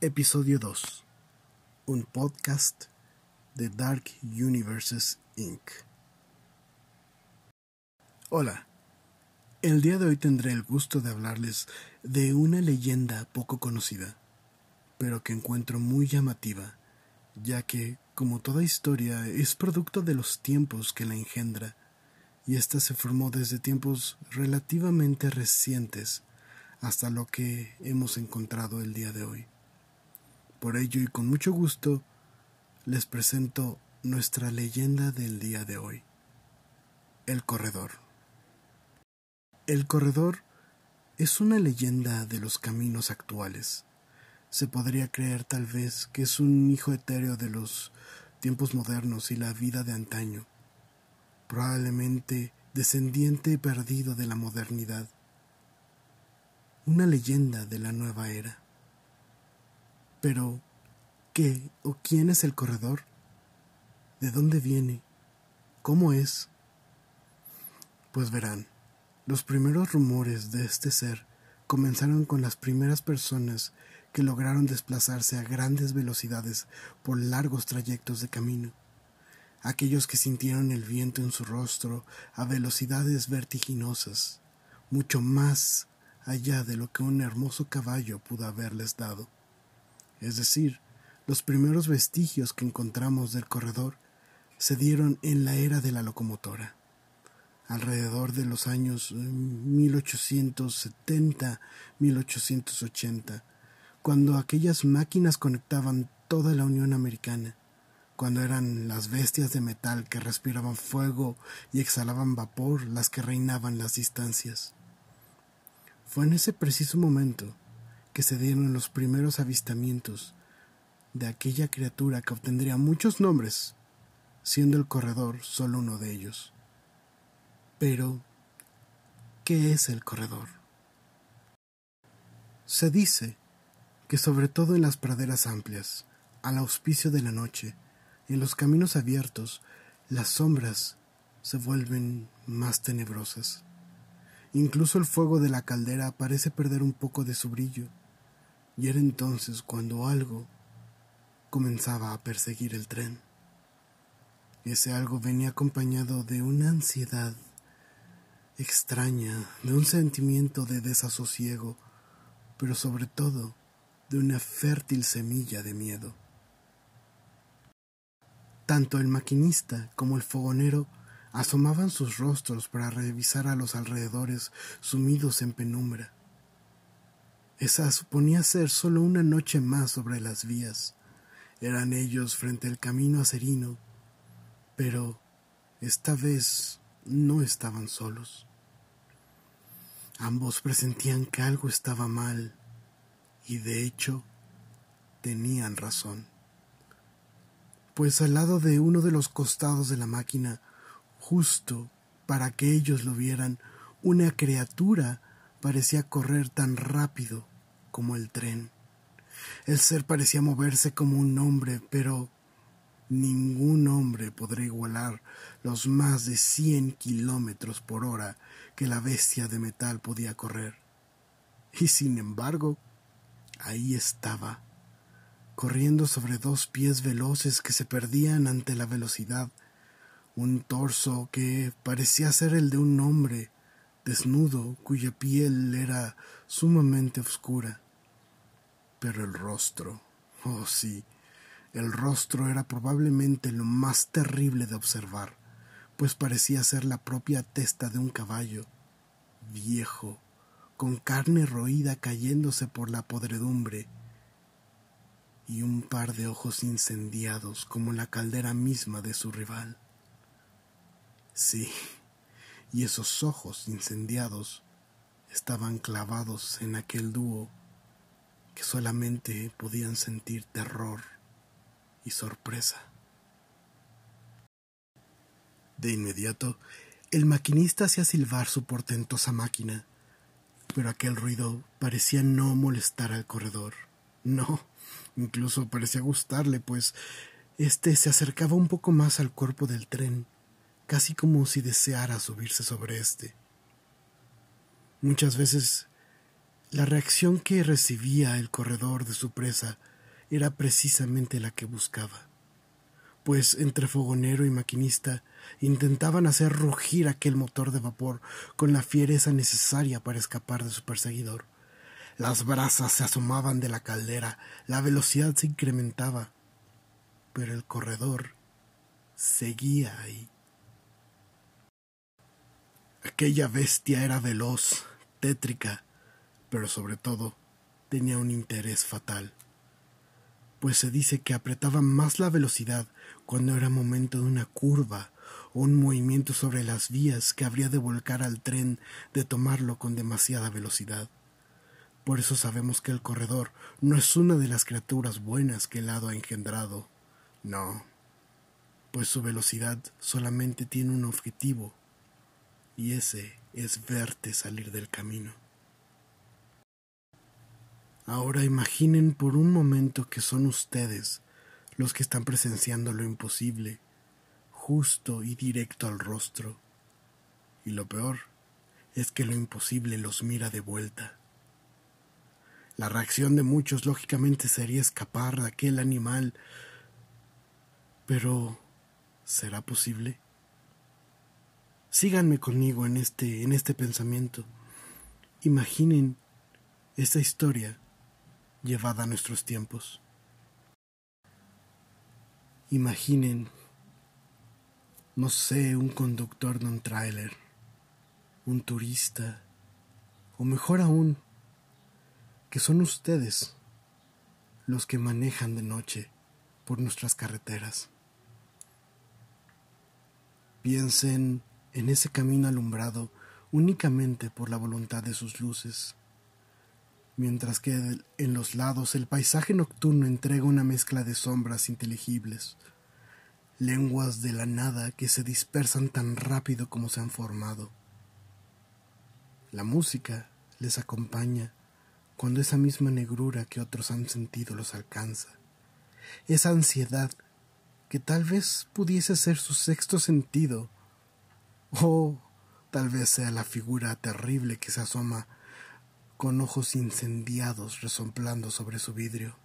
Episodio 2. Un podcast de Dark Universes Inc. Hola. El día de hoy tendré el gusto de hablarles de una leyenda poco conocida, pero que encuentro muy llamativa, ya que, como toda historia, es producto de los tiempos que la engendra, y ésta se formó desde tiempos relativamente recientes hasta lo que hemos encontrado el día de hoy. Por ello y con mucho gusto les presento nuestra leyenda del día de hoy. El corredor. El corredor es una leyenda de los caminos actuales. Se podría creer tal vez que es un hijo etéreo de los tiempos modernos y la vida de antaño, probablemente descendiente perdido de la modernidad, una leyenda de la nueva era. Pero, ¿qué o quién es el corredor? ¿De dónde viene? ¿Cómo es? Pues verán, los primeros rumores de este ser comenzaron con las primeras personas que lograron desplazarse a grandes velocidades por largos trayectos de camino, aquellos que sintieron el viento en su rostro a velocidades vertiginosas, mucho más allá de lo que un hermoso caballo pudo haberles dado es decir, los primeros vestigios que encontramos del corredor se dieron en la era de la locomotora, alrededor de los años 1870-1880, eh, cuando aquellas máquinas conectaban toda la Unión Americana, cuando eran las bestias de metal que respiraban fuego y exhalaban vapor las que reinaban las distancias. Fue en ese preciso momento que se dieron los primeros avistamientos de aquella criatura que obtendría muchos nombres, siendo el corredor solo uno de ellos. Pero, ¿qué es el corredor? Se dice que sobre todo en las praderas amplias, al auspicio de la noche, en los caminos abiertos, las sombras se vuelven más tenebrosas. Incluso el fuego de la caldera parece perder un poco de su brillo y era entonces cuando algo comenzaba a perseguir el tren. Ese algo venía acompañado de una ansiedad extraña, de un sentimiento de desasosiego, pero sobre todo de una fértil semilla de miedo. Tanto el maquinista como el fogonero asomaban sus rostros para revisar a los alrededores sumidos en penumbra. Esa suponía ser solo una noche más sobre las vías. Eran ellos frente al camino acerino, pero esta vez no estaban solos. Ambos presentían que algo estaba mal y de hecho tenían razón. Pues al lado de uno de los costados de la máquina, justo para que ellos lo vieran, una criatura parecía correr tan rápido como el tren. El ser parecía moverse como un hombre, pero ningún hombre podrá igualar los más de cien kilómetros por hora que la bestia de metal podía correr. Y sin embargo, ahí estaba, corriendo sobre dos pies veloces que se perdían ante la velocidad, un torso que parecía ser el de un hombre, desnudo, cuya piel era sumamente oscura. Pero el rostro, oh sí, el rostro era probablemente lo más terrible de observar, pues parecía ser la propia testa de un caballo, viejo, con carne roída cayéndose por la podredumbre, y un par de ojos incendiados como la caldera misma de su rival. Sí, y esos ojos incendiados estaban clavados en aquel dúo solamente podían sentir terror y sorpresa. De inmediato, el maquinista hacía silbar su portentosa máquina, pero aquel ruido parecía no molestar al corredor. No, incluso parecía gustarle, pues éste se acercaba un poco más al cuerpo del tren casi como si deseara subirse sobre éste. Muchas veces La reacción que recibía el corredor de su presa era precisamente la que buscaba, pues entre fogonero y maquinista intentaban hacer rugir aquel motor de vapor con la fiereza necesaria para escapar de su perseguidor. Las brasas se asomaban de la caldera, la velocidad se incrementaba, pero el corredor seguía ahí. Aquella bestia era veloz, tétrica, pero sobre todo tenía un interés fatal, pues se dice que apretaba más la velocidad cuando era momento de una curva o un movimiento sobre las vías que habría de volcar al tren de tomarlo con demasiada velocidad. Por eso sabemos que el corredor no es una de las criaturas buenas que el hado ha engendrado. No, pues su velocidad solamente tiene un objetivo, y ese es verte salir del camino. Ahora imaginen por un momento que son ustedes los que están presenciando lo imposible, justo y directo al rostro. Y lo peor es que lo imposible los mira de vuelta. La reacción de muchos lógicamente sería escapar de aquel animal. Pero ¿será posible? Síganme conmigo en este en este pensamiento. Imaginen esta historia llevada a nuestros tiempos. Imaginen, no sé, un conductor de un tráiler, un turista, o mejor aún, que son ustedes los que manejan de noche por nuestras carreteras. Piensen en ese camino alumbrado únicamente por la voluntad de sus luces mientras que en los lados el paisaje nocturno entrega una mezcla de sombras inteligibles, lenguas de la nada que se dispersan tan rápido como se han formado. La música les acompaña cuando esa misma negrura que otros han sentido los alcanza, esa ansiedad que tal vez pudiese ser su sexto sentido, o tal vez sea la figura terrible que se asoma con ojos incendiados resomplando sobre su vidrio.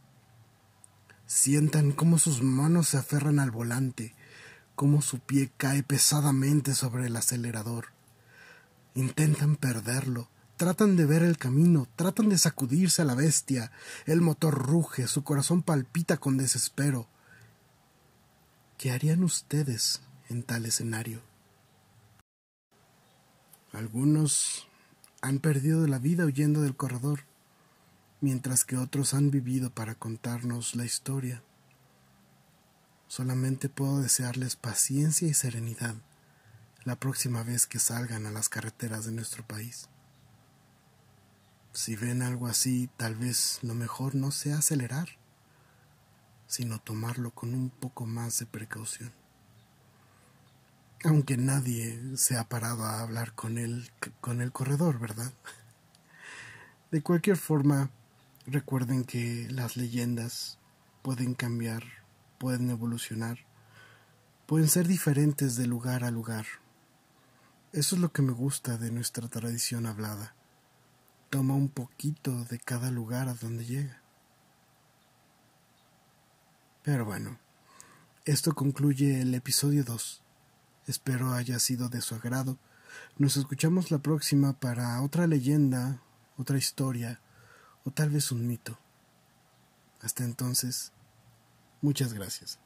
Sientan cómo sus manos se aferran al volante, cómo su pie cae pesadamente sobre el acelerador. Intentan perderlo, tratan de ver el camino, tratan de sacudirse a la bestia, el motor ruge, su corazón palpita con desespero. ¿Qué harían ustedes en tal escenario? Algunos han perdido la vida huyendo del corredor, mientras que otros han vivido para contarnos la historia. Solamente puedo desearles paciencia y serenidad la próxima vez que salgan a las carreteras de nuestro país. Si ven algo así, tal vez lo mejor no sea acelerar, sino tomarlo con un poco más de precaución aunque nadie se ha parado a hablar con él, con el corredor, ¿verdad? De cualquier forma, recuerden que las leyendas pueden cambiar, pueden evolucionar, pueden ser diferentes de lugar a lugar. Eso es lo que me gusta de nuestra tradición hablada. Toma un poquito de cada lugar a donde llega. Pero bueno, esto concluye el episodio 2 Espero haya sido de su agrado. Nos escuchamos la próxima para otra leyenda, otra historia o tal vez un mito. Hasta entonces, muchas gracias.